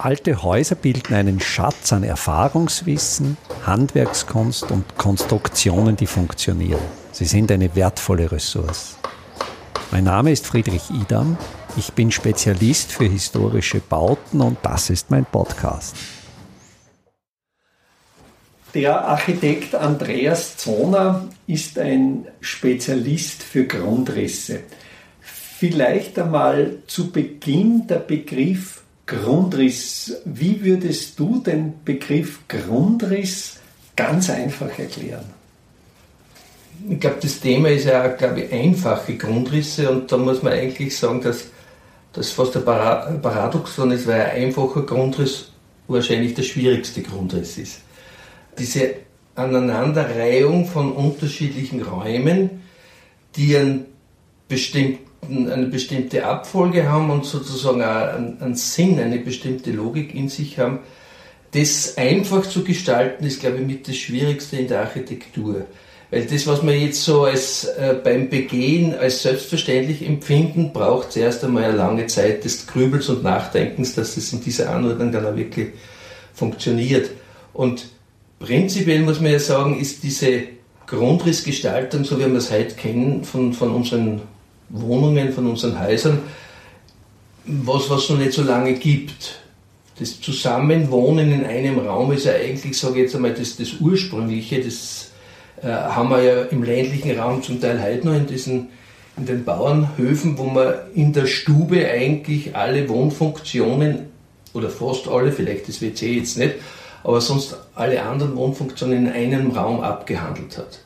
Alte Häuser bilden einen Schatz an Erfahrungswissen, Handwerkskunst und Konstruktionen, die funktionieren. Sie sind eine wertvolle Ressource. Mein Name ist Friedrich Idam. Ich bin Spezialist für historische Bauten und das ist mein Podcast. Der Architekt Andreas Zoner ist ein Spezialist für Grundrisse. Vielleicht einmal zu Beginn der Begriff Grundriss. Wie würdest du den Begriff Grundriss ganz einfach erklären? Ich glaube, das Thema ist ja, glaube ich, einfache Grundrisse und da muss man eigentlich sagen, dass das fast ein Paradoxon ist, weil ein einfacher Grundriss wahrscheinlich der schwierigste Grundriss ist diese Aneinanderreihung von unterschiedlichen Räumen, die einen bestimmten, eine bestimmte Abfolge haben und sozusagen einen, einen Sinn, eine bestimmte Logik in sich haben, das einfach zu gestalten, ist, glaube ich, mit das Schwierigste in der Architektur. Weil das, was wir jetzt so als äh, beim Begehen als selbstverständlich empfinden, braucht zuerst einmal eine lange Zeit des Grübels und Nachdenkens, dass das in dieser Anordnung dann auch wirklich funktioniert. Und Prinzipiell muss man ja sagen, ist diese Grundrissgestaltung, so wie wir es heute kennen, von, von unseren Wohnungen, von unseren Häusern, was, was es noch nicht so lange gibt. Das Zusammenwohnen in einem Raum ist ja eigentlich, sage ich jetzt einmal, das, das Ursprüngliche. Das äh, haben wir ja im ländlichen Raum zum Teil heute noch in diesen in den Bauernhöfen, wo man in der Stube eigentlich alle Wohnfunktionen oder fast alle, vielleicht das WC jetzt nicht, aber sonst alle anderen Wohnfunktionen in einem Raum abgehandelt hat.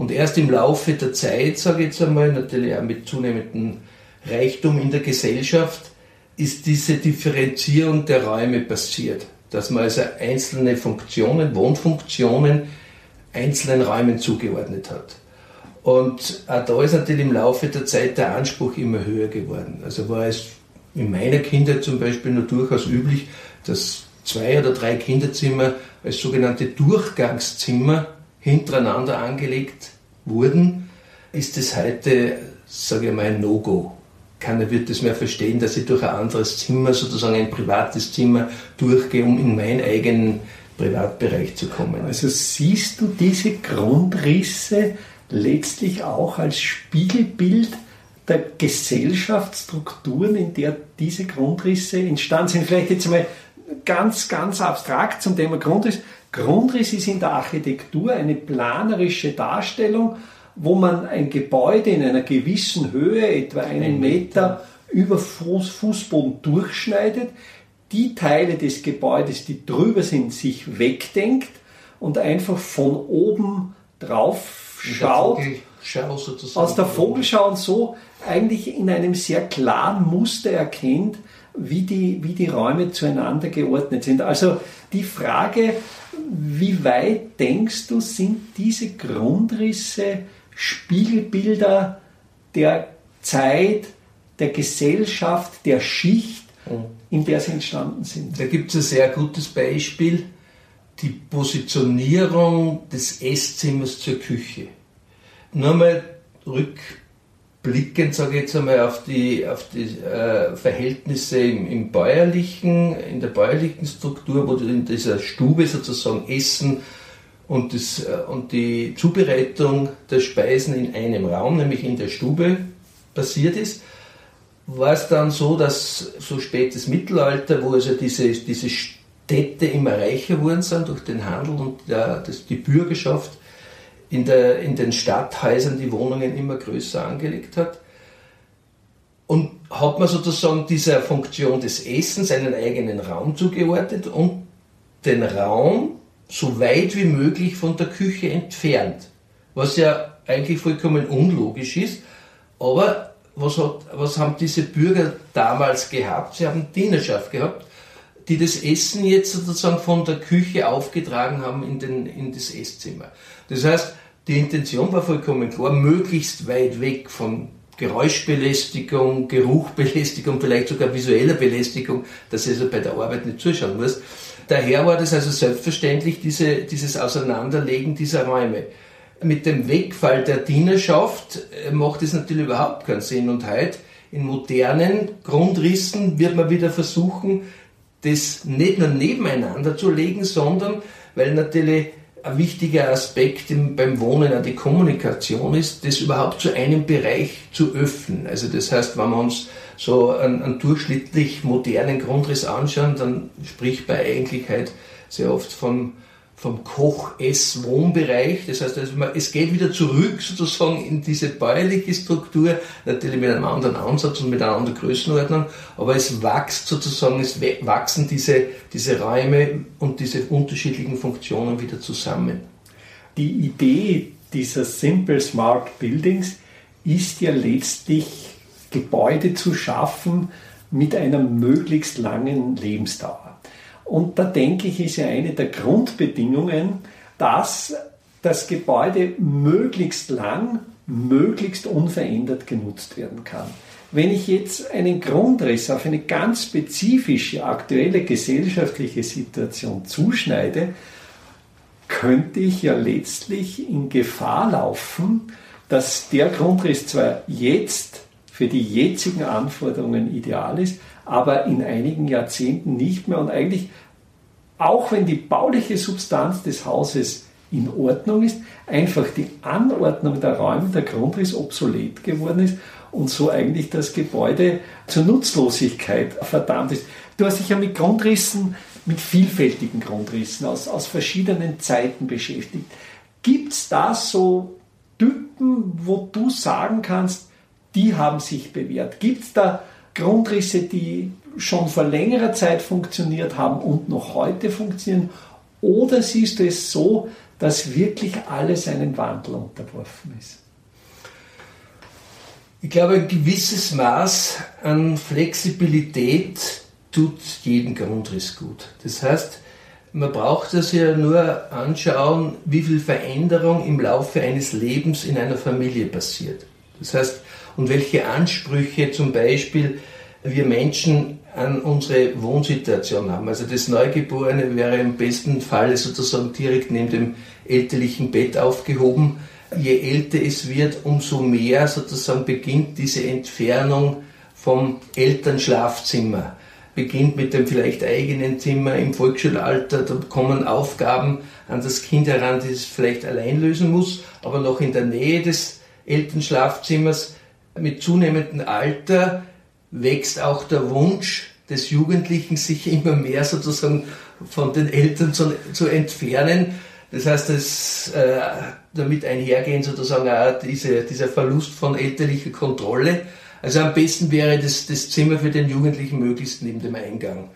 Und erst im Laufe der Zeit, sage ich jetzt einmal, natürlich auch mit zunehmendem Reichtum in der Gesellschaft, ist diese Differenzierung der Räume passiert. Dass man also einzelne Funktionen, Wohnfunktionen, einzelnen Räumen zugeordnet hat. Und auch da ist natürlich im Laufe der Zeit der Anspruch immer höher geworden. Also war es in meiner Kindheit zum Beispiel nur durchaus üblich, dass zwei oder drei Kinderzimmer als sogenannte Durchgangszimmer hintereinander angelegt wurden, ist es heute, sage ich mal, ein No-Go. Keiner wird es mehr verstehen, dass ich durch ein anderes Zimmer, sozusagen ein privates Zimmer, durchgehe, um in meinen eigenen Privatbereich zu kommen. Also siehst du diese Grundrisse letztlich auch als Spiegelbild der Gesellschaftsstrukturen, in der diese Grundrisse entstanden sind. Vielleicht jetzt mal ganz, ganz abstrakt zum Thema Grundriss. Grundriss ist in der Architektur eine planerische Darstellung, wo man ein Gebäude in einer gewissen Höhe, etwa einen Meter, über Fuß, Fußboden durchschneidet, die Teile des Gebäudes, die drüber sind, sich wegdenkt und einfach von oben drauf schaut, aus der Vogelschau und so eigentlich in einem sehr klaren Muster erkennt, wie die, wie die Räume zueinander geordnet sind. Also die Frage, wie weit denkst du, sind diese Grundrisse Spiegelbilder der Zeit, der Gesellschaft, der Schicht, mhm. in der sie entstanden sind? Da gibt es ein sehr gutes Beispiel, die Positionierung des Esszimmers zur Küche. Nur mal rück blickend, sage ich jetzt einmal, auf die, auf die äh, Verhältnisse im, im, bäuerlichen, in der bäuerlichen Struktur, wo in dieser Stube sozusagen Essen und, das, äh, und die Zubereitung der Speisen in einem Raum, nämlich in der Stube, passiert ist, war es dann so, dass so spätes Mittelalter, wo also diese, diese Städte immer reicher wurden sind durch den Handel und der, das, die Bürgerschaft, in, der, in den Stadthäusern die Wohnungen immer größer angelegt hat. Und hat man sozusagen dieser Funktion des Essens einen eigenen Raum zugeordnet und den Raum so weit wie möglich von der Küche entfernt. Was ja eigentlich vollkommen unlogisch ist. Aber was, hat, was haben diese Bürger damals gehabt? Sie haben Dienerschaft gehabt, die das Essen jetzt sozusagen von der Küche aufgetragen haben in, den, in das Esszimmer. Das heißt, die Intention war vollkommen klar, möglichst weit weg von Geräuschbelästigung, Geruchbelästigung, vielleicht sogar visueller Belästigung, dass ich also bei der Arbeit nicht zuschauen muss. Daher war das also selbstverständlich diese, dieses Auseinanderlegen dieser Räume. Mit dem Wegfall der Dienerschaft äh, macht es natürlich überhaupt keinen Sinn und heute in modernen Grundrissen wird man wieder versuchen, das nicht nur nebeneinander zu legen, sondern weil natürlich ein wichtiger Aspekt im, beim Wohnen auch die Kommunikation ist, das überhaupt zu einem Bereich zu öffnen. Also das heißt, wenn wir uns so einen, einen durchschnittlich modernen Grundriss anschauen, dann spricht bei eigentlich halt sehr oft von vom Koch-Ess-Wohnbereich. Das heißt, also es geht wieder zurück sozusagen in diese bäuerliche Struktur, natürlich mit einem anderen Ansatz und mit einer anderen Größenordnung, aber es wächst sozusagen, es wachsen diese, diese Räume und diese unterschiedlichen Funktionen wieder zusammen. Die Idee dieser Simple Smart Buildings ist ja letztlich Gebäude zu schaffen mit einer möglichst langen Lebensdauer. Und da denke ich, ist ja eine der Grundbedingungen, dass das Gebäude möglichst lang, möglichst unverändert genutzt werden kann. Wenn ich jetzt einen Grundriss auf eine ganz spezifische aktuelle gesellschaftliche Situation zuschneide, könnte ich ja letztlich in Gefahr laufen, dass der Grundriss zwar jetzt für die jetzigen Anforderungen ideal ist, aber in einigen Jahrzehnten nicht mehr und eigentlich, auch wenn die bauliche Substanz des Hauses in Ordnung ist, einfach die Anordnung der Räume, der Grundriss obsolet geworden ist und so eigentlich das Gebäude zur Nutzlosigkeit verdammt ist. Du hast dich ja mit Grundrissen, mit vielfältigen Grundrissen aus, aus verschiedenen Zeiten beschäftigt. Gibt es da so Typen, wo du sagen kannst, die haben sich bewährt? Gibt es da Grundrisse, die schon vor längerer Zeit funktioniert haben und noch heute funktionieren? Oder siehst du es so, dass wirklich alles einen Wandel unterworfen ist? Ich glaube, ein gewisses Maß an Flexibilität tut jeden Grundriss gut. Das heißt, man braucht das ja nur anschauen, wie viel Veränderung im Laufe eines Lebens in einer Familie passiert. Das heißt, und welche Ansprüche zum Beispiel wir Menschen an unsere Wohnsituation haben. Also das Neugeborene wäre im besten Fall sozusagen direkt neben dem elterlichen Bett aufgehoben. Je älter es wird, umso mehr sozusagen beginnt diese Entfernung vom Elternschlafzimmer. Beginnt mit dem vielleicht eigenen Zimmer im Volksschulalter, da kommen Aufgaben an das Kind heran, die es vielleicht allein lösen muss, aber noch in der Nähe des Elternschlafzimmers mit zunehmendem Alter wächst auch der Wunsch des Jugendlichen, sich immer mehr sozusagen von den Eltern zu, zu entfernen. Das heißt, dass äh, damit einhergehen sozusagen auch diese, dieser Verlust von elterlicher Kontrolle. Also am besten wäre das, das Zimmer für den Jugendlichen möglichst neben dem Eingang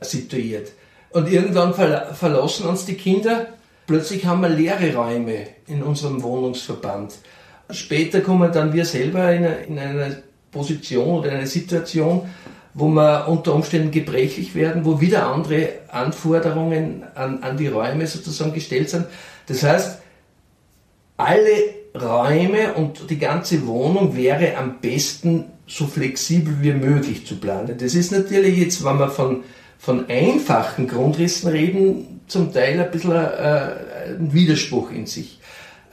situiert. Und irgendwann verlassen uns die Kinder. Plötzlich haben wir leere Räume in unserem Wohnungsverband. Später kommen dann wir selber in, eine, in eine Position oder in eine Situation, wo wir unter Umständen gebrechlich werden, wo wieder andere Anforderungen an, an die Räume sozusagen gestellt sind. Das heißt, alle Räume und die ganze Wohnung wäre am besten so flexibel wie möglich zu planen. Das ist natürlich jetzt, wenn wir von, von einfachen Grundrissen reden, zum Teil ein bisschen äh, ein Widerspruch in sich.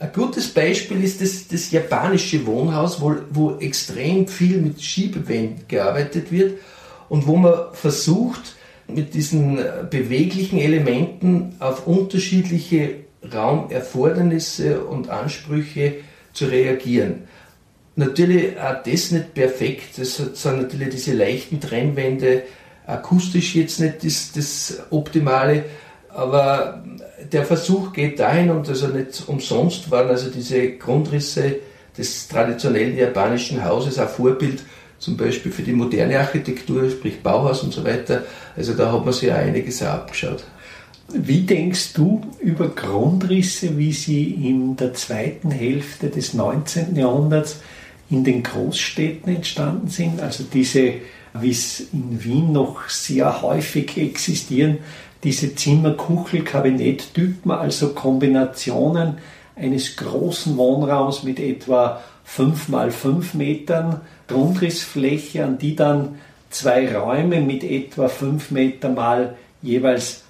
Ein gutes Beispiel ist das, das japanische Wohnhaus, wo, wo extrem viel mit Schiebewänden gearbeitet wird und wo man versucht, mit diesen beweglichen Elementen auf unterschiedliche Raumerfordernisse und Ansprüche zu reagieren. Natürlich auch das nicht perfekt, das sind natürlich diese leichten Trennwände, akustisch jetzt nicht das, das Optimale, aber der Versuch geht dahin und also nicht umsonst waren also diese Grundrisse des traditionellen japanischen Hauses ein Vorbild zum Beispiel für die moderne Architektur, sprich Bauhaus und so weiter. Also da hat man sich ja einiges abgeschaut. Wie denkst du über Grundrisse, wie sie in der zweiten Hälfte des 19. Jahrhunderts in den Großstädten entstanden sind? Also diese, wie es in Wien noch sehr häufig existieren, diese Zimmer-Kuchel-Kabinett-Typen, also Kombinationen eines großen Wohnraums mit etwa 5 mal 5 Metern Grundrissfläche, an die dann zwei Räume mit etwa 5 Meter mal jeweils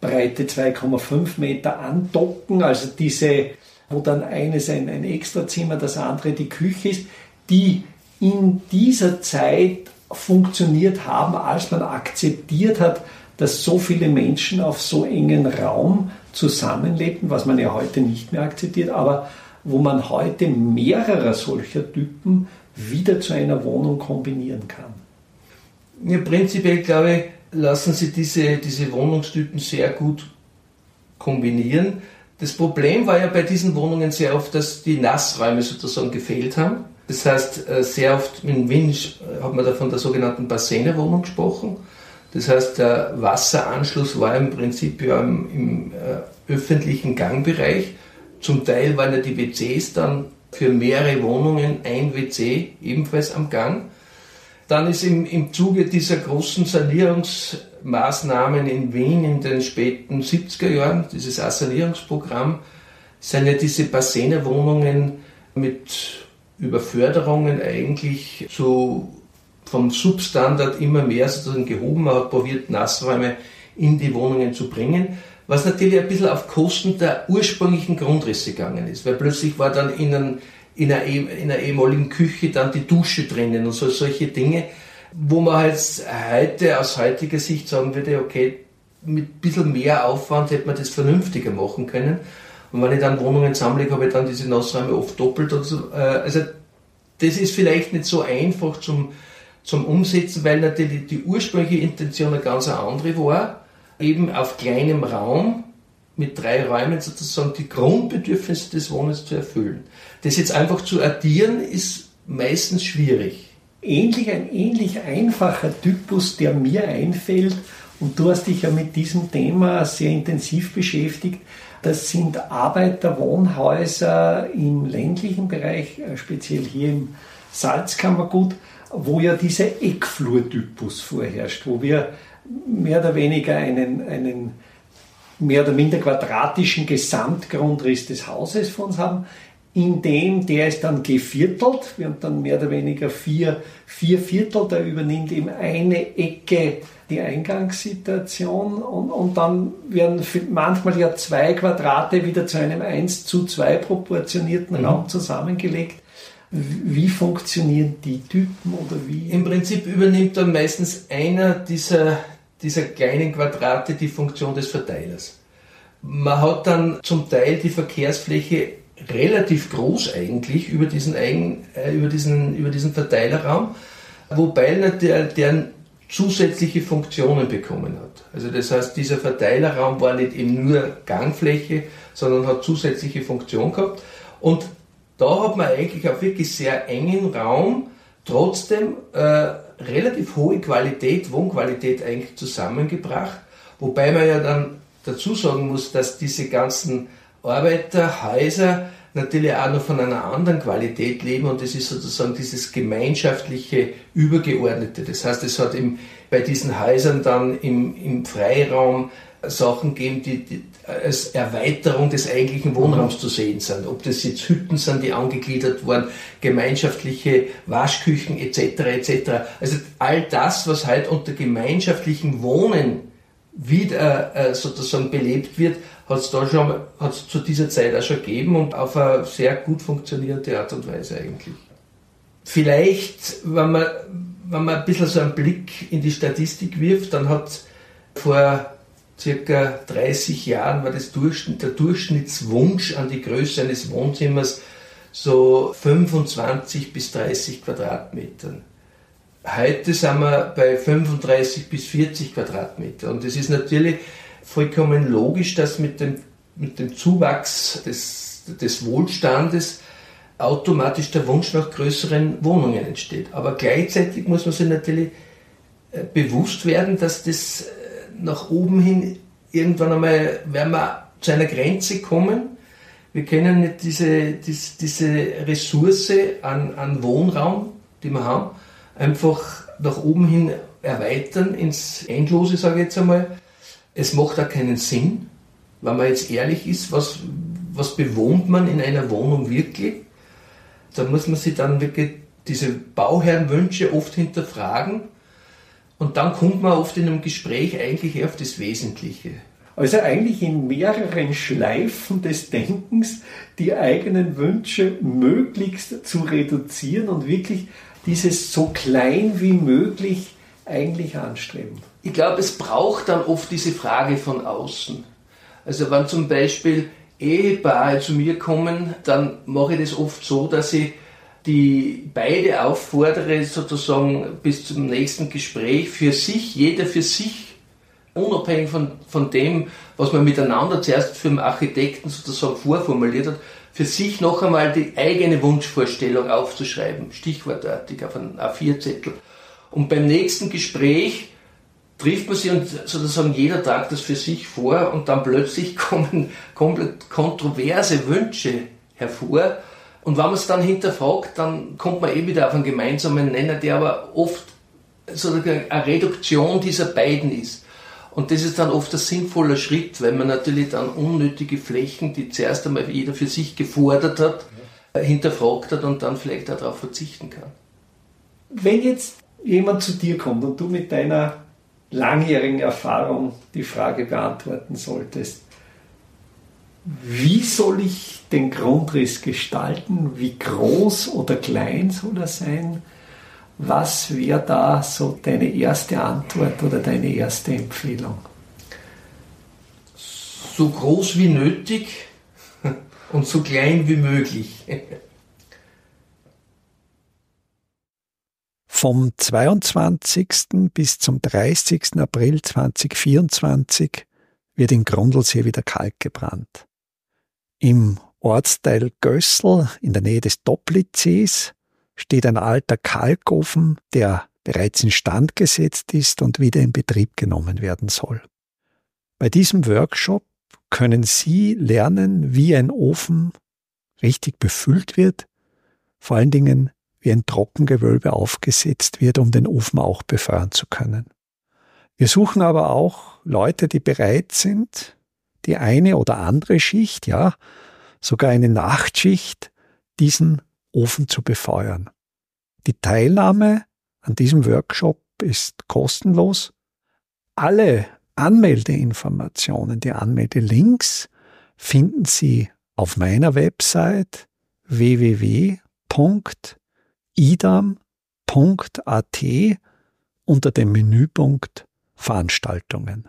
Breite 2,5 Meter andocken, also diese, wo dann eines ein, ein Extrazimmer, das andere die Küche ist, die in dieser Zeit funktioniert haben, als man akzeptiert hat, dass so viele Menschen auf so engen Raum zusammenlebten, was man ja heute nicht mehr akzeptiert, aber wo man heute mehrere solcher Typen wieder zu einer Wohnung kombinieren kann. Ja, prinzipiell glaube ich, lassen sich diese, diese Wohnungstypen sehr gut kombinieren. Das Problem war ja bei diesen Wohnungen sehr oft, dass die Nassräume sozusagen gefehlt haben. Das heißt, äh, sehr oft in Wien hat man da von der sogenannten Bassenewohnung gesprochen. Das heißt, der Wasseranschluss war im Prinzip ja im, im äh, öffentlichen Gangbereich. Zum Teil waren ja die WCs dann für mehrere Wohnungen ein WC ebenfalls am Gang. Dann ist im, im Zuge dieser großen Sanierungsmaßnahmen in Wien in den späten 70er Jahren, dieses Sanierungsprogramm, sind ja diese Bassenerwohnungen mit Überförderungen eigentlich zu, vom Substandard immer mehr sozusagen gehoben. Man hat probiert, Nassräume in die Wohnungen zu bringen, was natürlich ein bisschen auf Kosten der ursprünglichen Grundrisse gegangen ist, weil plötzlich war dann in, einem, in, einer, in einer ehemaligen Küche dann die Dusche drinnen und so, solche Dinge, wo man halt heute aus heutiger Sicht sagen würde, okay, mit ein bisschen mehr Aufwand hätte man das vernünftiger machen können. Und wenn ich dann Wohnungen sammle, habe ich dann diese Nassräume oft doppelt so. Äh, also das ist vielleicht nicht so einfach zum, zum Umsetzen, weil natürlich die ursprüngliche Intention eine ganz andere war, eben auf kleinem Raum mit drei Räumen sozusagen die Grundbedürfnisse des Wohnens zu erfüllen. Das jetzt einfach zu addieren, ist meistens schwierig. Ähnlich, ein ähnlich einfacher Typus, der mir einfällt, und du hast dich ja mit diesem Thema sehr intensiv beschäftigt, das sind Arbeiterwohnhäuser im ländlichen Bereich, äh, speziell hier im Salzkammergut, wo ja dieser Eckflurtypus vorherrscht, wo wir mehr oder weniger einen, einen mehr oder minder quadratischen Gesamtgrundriss des Hauses vor uns haben, in dem der ist dann geviertelt. Wir haben dann mehr oder weniger vier, vier Viertel, der übernimmt eben eine Ecke die Eingangssituation und, und dann werden manchmal ja zwei Quadrate wieder zu einem 1 zu 2 proportionierten mhm. Raum zusammengelegt. Wie funktionieren die Typen oder wie? Im Prinzip übernimmt dann meistens einer dieser, dieser kleinen Quadrate die Funktion des Verteilers. Man hat dann zum Teil die Verkehrsfläche relativ groß eigentlich über diesen, Eigen, äh, über diesen, über diesen Verteilerraum, wobei der, der zusätzliche Funktionen bekommen hat. Also das heißt, dieser Verteilerraum war nicht eben nur Gangfläche, sondern hat zusätzliche Funktion gehabt. Und da hat man eigentlich auf wirklich sehr engen Raum trotzdem äh, relativ hohe Qualität, Wohnqualität eigentlich zusammengebracht. Wobei man ja dann dazu sagen muss, dass diese ganzen Arbeiterhäuser natürlich auch noch von einer anderen Qualität leben und das ist sozusagen dieses gemeinschaftliche, übergeordnete. Das heißt, es hat im, bei diesen Häusern dann im, im Freiraum Sachen geben, die, die als Erweiterung des eigentlichen Wohnraums zu sehen sind. Ob das jetzt Hütten sind, die angegliedert wurden, gemeinschaftliche Waschküchen etc. etc. Also all das, was halt unter gemeinschaftlichem Wohnen wieder äh, sozusagen belebt wird, hat es da schon, hat's zu dieser Zeit auch schon gegeben und auf eine sehr gut funktionierende Art und Weise eigentlich. Vielleicht, wenn man, wenn man ein bisschen so einen Blick in die Statistik wirft, dann hat vor circa 30 Jahren war das Durchschnitt, der Durchschnittswunsch an die Größe eines Wohnzimmers so 25 bis 30 Quadratmetern. Heute sind wir bei 35 bis 40 Quadratmeter und das ist natürlich vollkommen logisch, dass mit dem, mit dem Zuwachs des, des Wohlstandes automatisch der Wunsch nach größeren Wohnungen entsteht. Aber gleichzeitig muss man sich natürlich äh, bewusst werden, dass das äh, nach oben hin irgendwann einmal, werden wir zu einer Grenze kommen. Wir können nicht diese, diese, diese Ressource an, an Wohnraum, die wir haben, einfach nach oben hin erweitern ins Endlose, sage ich jetzt einmal. Es macht auch keinen Sinn, wenn man jetzt ehrlich ist, was, was bewohnt man in einer Wohnung wirklich? Da muss man sich dann wirklich diese Bauherrenwünsche oft hinterfragen und dann kommt man oft in einem Gespräch eigentlich auf das Wesentliche. Also eigentlich in mehreren Schleifen des Denkens die eigenen Wünsche möglichst zu reduzieren und wirklich dieses so klein wie möglich eigentlich anstreben? Ich glaube, es braucht dann oft diese Frage von außen. Also wenn zum Beispiel Ehepaare zu mir kommen, dann mache ich das oft so, dass ich die beide auffordere, sozusagen bis zum nächsten Gespräch für sich, jeder für sich, unabhängig von, von dem, was man miteinander zuerst für den Architekten sozusagen vorformuliert hat, für sich noch einmal die eigene Wunschvorstellung aufzuschreiben, stichwortartig auf einen A4-Zettel. Und beim nächsten Gespräch trifft man sich und sozusagen jeder tragt das für sich vor und dann plötzlich kommen komplett kontroverse Wünsche hervor. Und wenn man es dann hinterfragt, dann kommt man eh wieder auf einen gemeinsamen Nenner, der aber oft sozusagen eine Reduktion dieser beiden ist. Und das ist dann oft ein sinnvoller Schritt, weil man natürlich dann unnötige Flächen, die zuerst einmal jeder für sich gefordert hat, hinterfragt hat und dann vielleicht auch darauf verzichten kann. Wenn jetzt jemand zu dir kommt und du mit deiner langjährigen Erfahrung die Frage beantworten solltest, wie soll ich den Grundriss gestalten? Wie groß oder klein soll er sein? Was wäre da so deine erste Antwort oder deine erste Empfehlung? So groß wie nötig und so klein wie möglich. Vom 22. bis zum 30. April 2024 wird in Grundlsee wieder Kalk gebrannt. Im Ortsteil Gössel in der Nähe des Doplitzsees steht ein alter Kalkofen, der bereits instand gesetzt ist und wieder in Betrieb genommen werden soll. Bei diesem Workshop können Sie lernen, wie ein Ofen richtig befüllt wird, vor allen Dingen wie ein Trockengewölbe aufgesetzt wird, um den Ofen auch befeuern zu können. Wir suchen aber auch Leute, die bereit sind, die eine oder andere Schicht, ja, sogar eine Nachtschicht, diesen Ofen zu befeuern. Die Teilnahme an diesem Workshop ist kostenlos. Alle Anmeldeinformationen, die Anmeldelinks finden Sie auf meiner Website www.idam.at unter dem Menüpunkt Veranstaltungen.